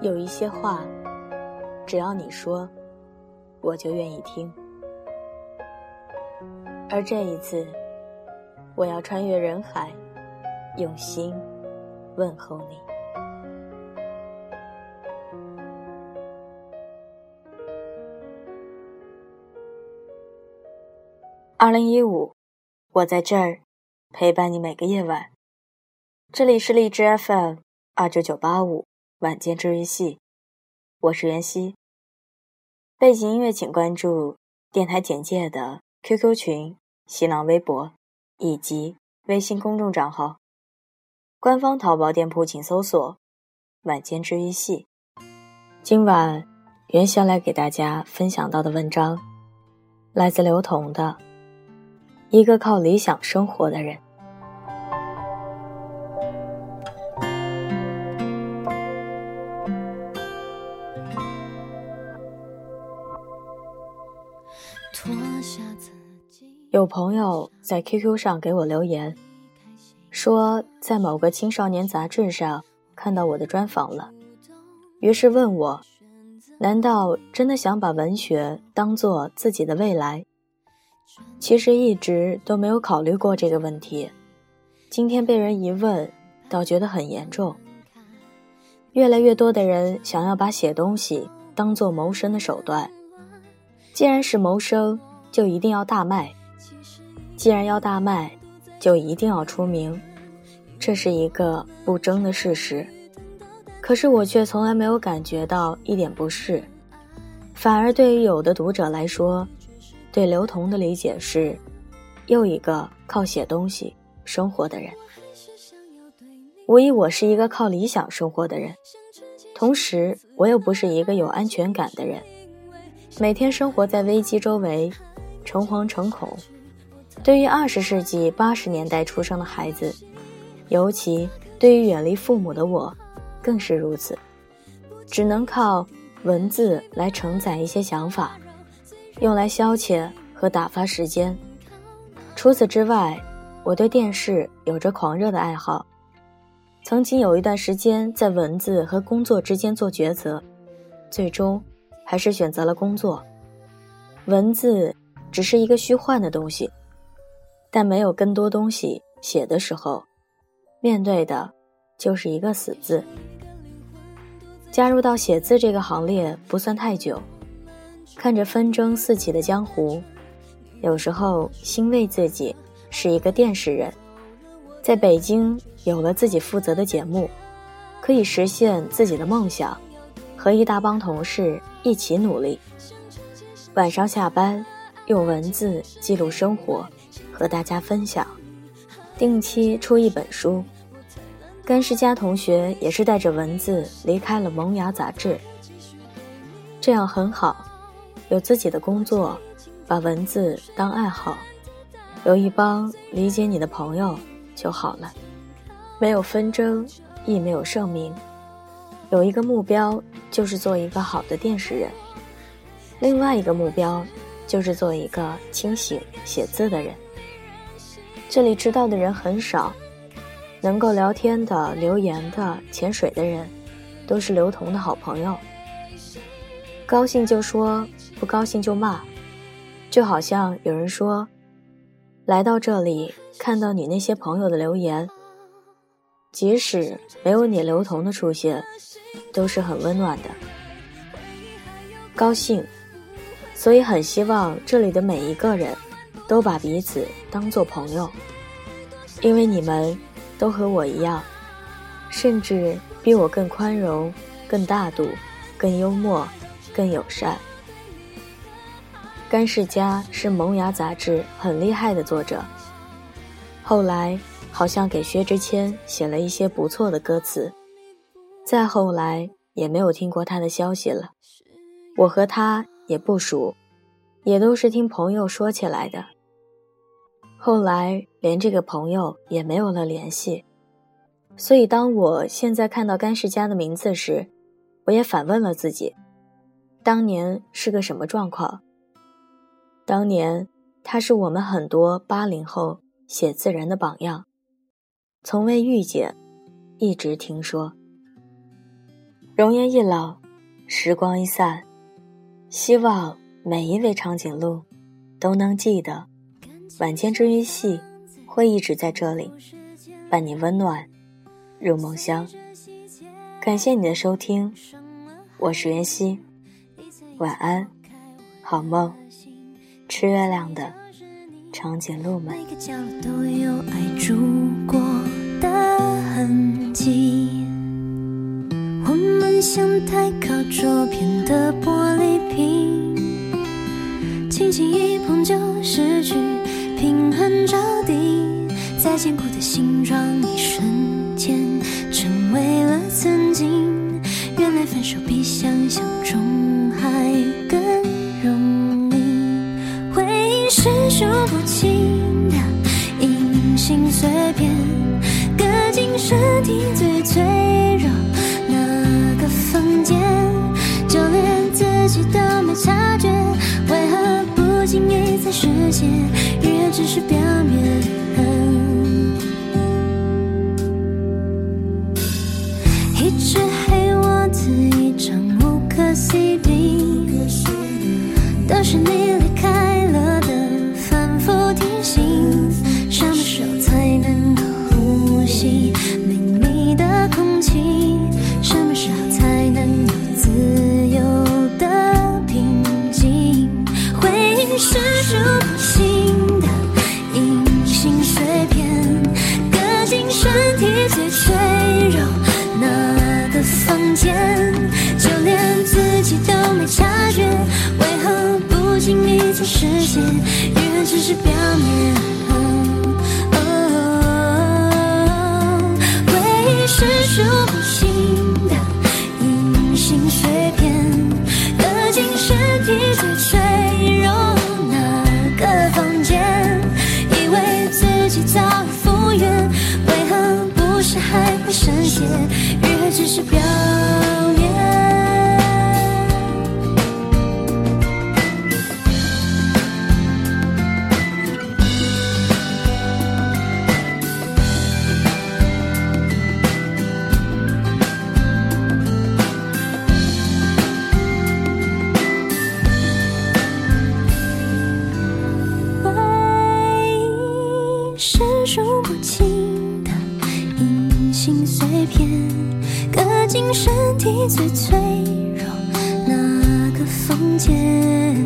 有一些话，只要你说，我就愿意听。而这一次，我要穿越人海，用心问候你。二零一五，我在这儿陪伴你每个夜晚。这里是荔枝 FM 二九九八五晚间治愈系，我是袁熙。背景音乐请关注电台简介的 QQ 群、新浪微博以及微信公众账号。官方淘宝店铺请搜索“晚间治愈系”。今晚袁熙来给大家分享到的文章，来自刘同的。一个靠理想生活的人。有朋友在 QQ 上给我留言，说在某个青少年杂志上看到我的专访了，于是问我，难道真的想把文学当做自己的未来？其实一直都没有考虑过这个问题，今天被人一问，倒觉得很严重。越来越多的人想要把写东西当做谋生的手段，既然是谋生，就一定要大卖；既然要大卖，就一定要出名，这是一个不争的事实。可是我却从来没有感觉到一点不适，反而对于有的读者来说。对刘同的理解是，又一个靠写东西生活的人。无疑，我是一个靠理想生活的人，同时我又不是一个有安全感的人。每天生活在危机周围，诚惶诚恐。对于二十世纪八十年代出生的孩子，尤其对于远离父母的我，更是如此。只能靠文字来承载一些想法。用来消遣和打发时间。除此之外，我对电视有着狂热的爱好。曾经有一段时间在文字和工作之间做抉择，最终还是选择了工作。文字只是一个虚幻的东西，但没有更多东西写的时候，面对的就是一个死字。加入到写字这个行列不算太久。看着纷争四起的江湖，有时候欣慰自己是一个电视人，在北京有了自己负责的节目，可以实现自己的梦想，和一大帮同事一起努力。晚上下班，用文字记录生活，和大家分享，定期出一本书。甘诗佳同学也是带着文字离开了《萌芽》杂志，这样很好。有自己的工作，把文字当爱好，有一帮理解你的朋友就好了。没有纷争，亦没有盛名。有一个目标，就是做一个好的电视人；另外一个目标，就是做一个清醒写字的人。这里知道的人很少，能够聊天的、留言的、潜水的人，都是刘同的好朋友。高兴就说。不高兴就骂，就好像有人说，来到这里看到你那些朋友的留言，即使没有你刘同的出现，都是很温暖的。高兴，所以很希望这里的每一个人都把彼此当做朋友，因为你们都和我一样，甚至比我更宽容、更大度、更幽默、更友善。甘世佳是《萌芽》杂志很厉害的作者，后来好像给薛之谦写了一些不错的歌词，再后来也没有听过他的消息了。我和他也不熟，也都是听朋友说起来的。后来连这个朋友也没有了联系，所以当我现在看到甘世佳的名字时，我也反问了自己：当年是个什么状况？当年，他是我们很多八零后写字人的榜样，从未遇见，一直听说。容颜一老，时光一散，希望每一位长颈鹿都能记得，晚间治愈系会一直在这里，伴你温暖入梦乡。感谢你的收听，我是袁熙，晚安，好梦，吃月亮的长颈鹿们。像太靠桌边的玻璃瓶，轻轻一碰就失去，坚固的形状，一瞬间成为了曾经。原来分手比想象中还更容易，回忆是数不清的隐形碎片，搁进身体最脆弱。越只是表身体最脆弱那个房间，